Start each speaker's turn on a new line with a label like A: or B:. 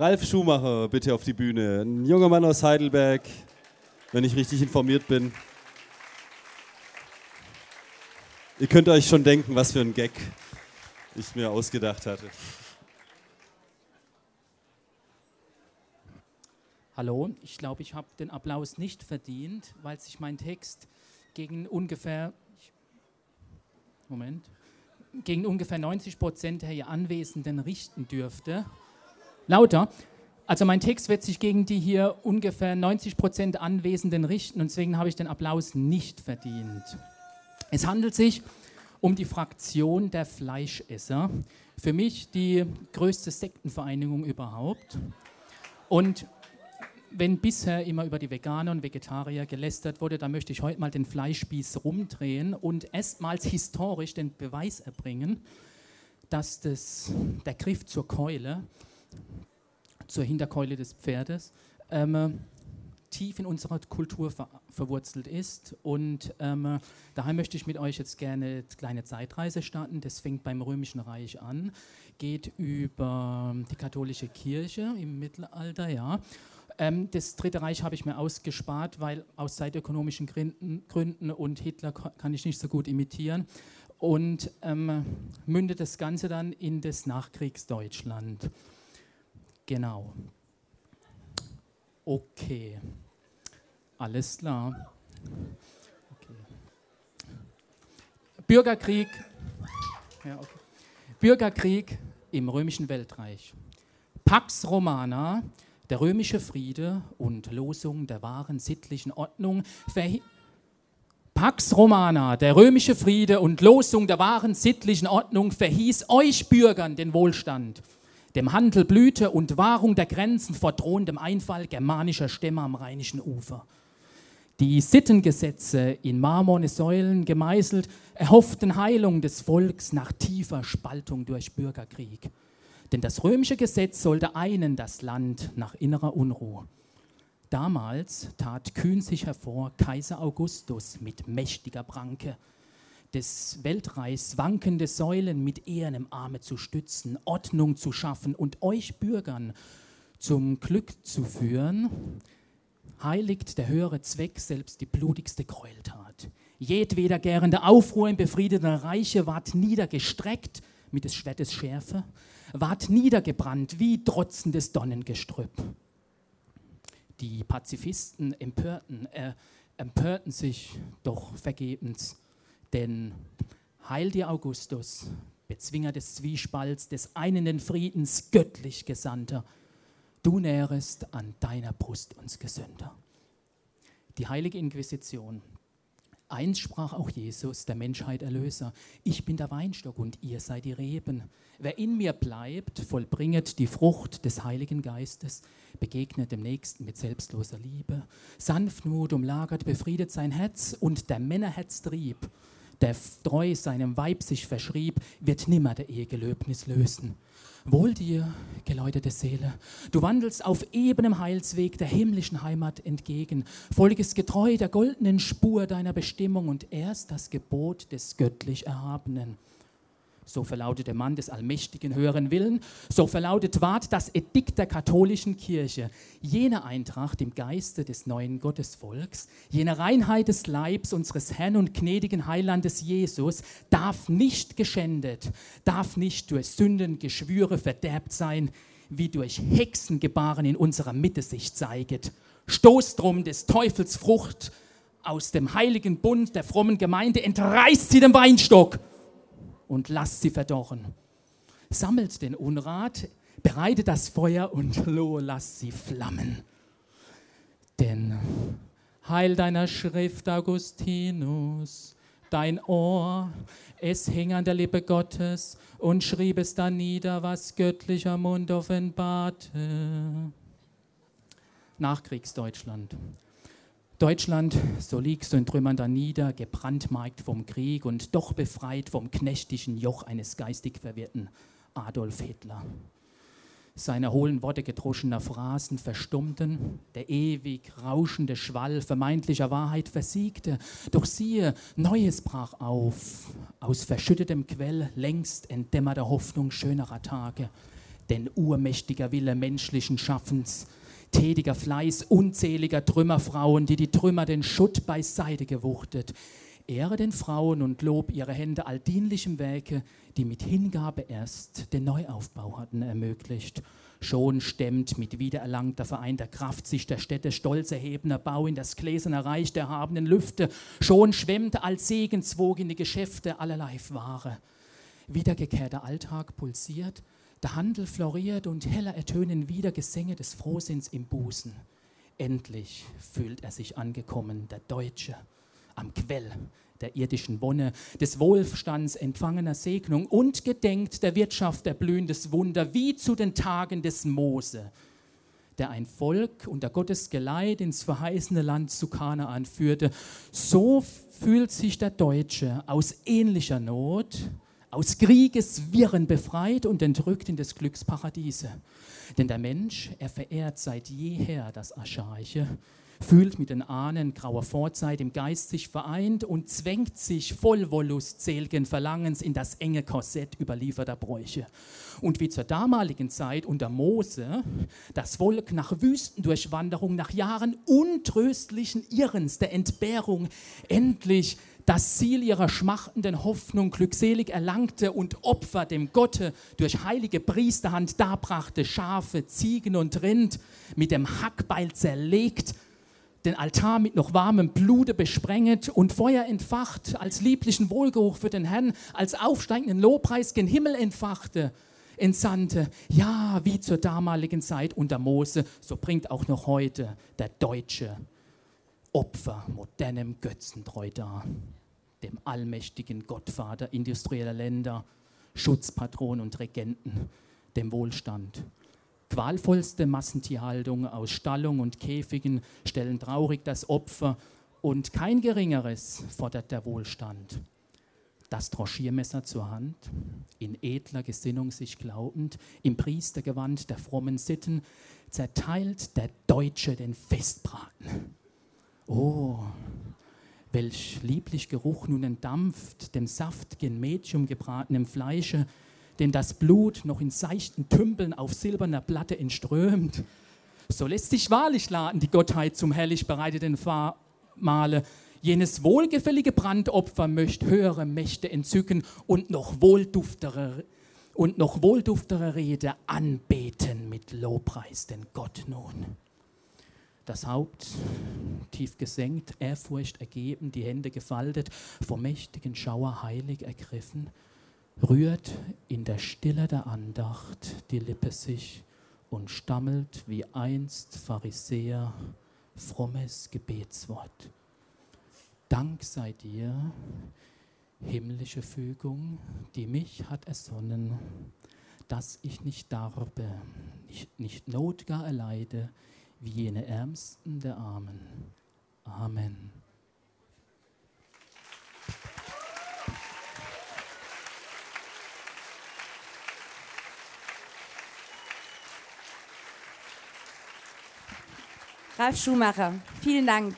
A: Ralf Schumacher, bitte auf die Bühne. Ein junger Mann aus Heidelberg, wenn ich richtig informiert bin. Ihr könnt euch schon denken, was für ein Gag ich mir ausgedacht hatte.
B: Hallo, ich glaube, ich habe den Applaus nicht verdient, weil sich mein Text gegen ungefähr Moment gegen ungefähr 90 Prozent der hier Anwesenden richten dürfte. Lauter. Also mein Text wird sich gegen die hier ungefähr 90 Prozent Anwesenden richten und deswegen habe ich den Applaus nicht verdient. Es handelt sich um die Fraktion der Fleischesser. Für mich die größte Sektenvereinigung überhaupt. Und wenn bisher immer über die Veganer und Vegetarier gelästert wurde, dann möchte ich heute mal den Fleischspieß rumdrehen und erstmals historisch den Beweis erbringen, dass das, der Griff zur Keule, zur Hinterkeule des Pferdes, ähm, tief in unserer Kultur ver verwurzelt ist. Und ähm, daher möchte ich mit euch jetzt gerne eine kleine Zeitreise starten. Das fängt beim Römischen Reich an, geht über die katholische Kirche im Mittelalter, ja, ähm, das Dritte Reich habe ich mir ausgespart, weil aus zeitökonomischen Gründen, Gründen und Hitler kann ich nicht so gut imitieren. Und ähm, mündet das Ganze dann in das Nachkriegsdeutschland. Genau. Okay. Alles klar. Okay. Bürgerkrieg. Ja, okay. Bürgerkrieg im römischen Weltreich. Pax Romana der römische Friede und Losung der wahren sittlichen Ordnung Pax Romana, der römische Friede und Losung der wahren sittlichen Ordnung verhieß euch Bürgern den Wohlstand, dem Handel Blüte und Wahrung der Grenzen vor drohendem Einfall germanischer Stämme am rheinischen Ufer. Die Sittengesetze in marmorne Säulen gemeißelt erhofften Heilung des Volks nach tiefer Spaltung durch Bürgerkrieg. Denn das römische Gesetz sollte einen das Land nach innerer Unruhe. Damals tat kühn sich hervor Kaiser Augustus mit mächtiger Pranke, des Weltreichs wankende Säulen mit ehernem Arme zu stützen, Ordnung zu schaffen und euch Bürgern zum Glück zu führen, heiligt der höhere Zweck selbst die blutigste Gräueltat. Jedweder gärende Aufruhr im befriedeten Reiche ward niedergestreckt mit des Schwertes Schärfe, ward niedergebrannt wie trotzendes Donnengestrüpp. Die Pazifisten empörten, äh, empörten sich doch vergebens, denn Heil dir Augustus, Bezwinger des Zwiespalts, des einenden Friedens, göttlich Gesandter, du nährest an deiner Brust uns Gesünder. Die heilige Inquisition Eins sprach auch Jesus, der Menschheit Erlöser, ich bin der Weinstock und ihr seid die Reben. Wer in mir bleibt, vollbringet die Frucht des Heiligen Geistes, begegnet dem Nächsten mit selbstloser Liebe. Sanftmut umlagert, befriedet sein Herz und der Männerherztrieb, der treu seinem Weib sich verschrieb, wird nimmer der Ehegelöbnis lösen. Wohl dir, geläuterte Seele, du wandelst auf ebenem Heilsweg der himmlischen Heimat entgegen, folgest getreu der goldenen Spur deiner Bestimmung und erst das Gebot des göttlich Erhabenen. So verlautet der Mann des allmächtigen höheren Willen, so verlautet ward das Edikt der katholischen Kirche, jene Eintracht im Geiste des neuen Gottesvolks, jene Reinheit des Leibs unseres Herrn und gnädigen Heilandes Jesus darf nicht geschändet, darf nicht durch Sündengeschwüre verderbt sein, wie durch Hexengebaren in unserer Mitte sich zeiget. Stoßt drum des Teufels Frucht aus dem heiligen Bund der frommen Gemeinde, entreißt sie dem Weinstock und lasst sie verdorren. Sammelt den Unrat, bereitet das Feuer und loh, lasst sie flammen. Denn Heil deiner Schrift, Augustinus, dein Ohr, es hing an der Lippe Gottes und schrieb es dann nieder, was göttlicher Mund offenbarte. Nachkriegsdeutschland. Deutschland, so liegst du in Trümmern da nieder, gebrandmarkt vom Krieg und doch befreit vom knechtigen Joch eines geistig verwirrten Adolf Hitler. Seine hohlen Worte gedroschener Phrasen verstummten, der ewig rauschende Schwall vermeintlicher Wahrheit versiegte. Doch siehe, Neues brach auf, aus verschüttetem Quell längst entdämmerter Hoffnung schönerer Tage. denn urmächtiger Wille menschlichen Schaffens, tätiger Fleiß unzähliger Trümmerfrauen, die die Trümmer den Schutt beiseite gewuchtet. Ehre den Frauen und Lob ihre Hände all dienlichem Werke, die mit Hingabe erst den Neuaufbau hatten ermöglicht. Schon stemmt mit wiedererlangter vereinter Kraft sich der Städte stolz erhebender Bau in das gläserne Reich der habenden Lüfte. Schon schwemmt als Segenswog in die Geschäfte allerlei Ware. Wiedergekehrter Alltag pulsiert, der Handel floriert und heller ertönen wieder Gesänge des Frohsinns im Busen. Endlich fühlt er sich angekommen, der Deutsche, am Quell der irdischen Wonne, des Wohlstands empfangener Segnung und gedenkt der Wirtschaft erblühendes Wunder, wie zu den Tagen des Mose, der ein Volk unter Gottes Geleit ins verheißene Land zu Kanaan führte. So fühlt sich der Deutsche aus ähnlicher Not, aus Kriegeswirren befreit und entrückt in des Glücks Paradiese. Denn der Mensch, er verehrt seit jeher das Archaische, fühlt mit den Ahnen grauer Vorzeit im Geist sich vereint und zwängt sich voll Wollust Verlangens in das enge Korsett überlieferter Bräuche. Und wie zur damaligen Zeit unter Mose das Volk nach Wüstendurchwanderung, nach Jahren untröstlichen Irrens, der Entbehrung, endlich das Ziel ihrer schmachtenden Hoffnung glückselig erlangte und Opfer dem Gotte durch heilige Priesterhand darbrachte, Schafe, Ziegen und Rind mit dem Hackbeil zerlegt, den Altar mit noch warmem Blute besprenget und Feuer entfacht, als lieblichen Wohlgeruch für den Herrn, als aufsteigenden Lobpreis gen Himmel entfachte, entsandte. Ja, wie zur damaligen Zeit unter Mose, so bringt auch noch heute der Deutsche Opfer modernem Götzentreu dar, dem allmächtigen Gottvater industrieller Länder, Schutzpatron und Regenten, dem Wohlstand Qualvollste Massentierhaltung aus Stallung und Käfigen stellen traurig das Opfer und kein geringeres fordert der Wohlstand. Das Tranchiermesser zur Hand, in edler Gesinnung sich glaubend, im Priestergewand der frommen Sitten, zerteilt der Deutsche den Festbraten. Oh, welch lieblich Geruch nun entdampft, dem saftigen Medium gebratenem Fleische, dem das Blut noch in seichten Tümpeln auf silberner Platte entströmt. So lässt sich wahrlich laden, die Gottheit zum herrlich bereiteten Mahle. Jenes wohlgefällige Brandopfer möcht höhere Mächte entzücken und noch wohlduftere und noch wohlduftere Rede anbeten mit Lobpreis den Gott nun. Das Haupt tief gesenkt, Ehrfurcht ergeben, die Hände gefaltet, vom mächtigen Schauer heilig ergriffen, rührt in der Stille der Andacht die Lippe sich und stammelt wie einst Pharisäer frommes Gebetswort. Dank sei dir, himmlische Fügung, die mich hat ersonnen, dass ich nicht darbe, nicht, nicht Not gar erleide, wie jene Ärmsten der Armen. Amen.
C: Ralf Schumacher, vielen Dank.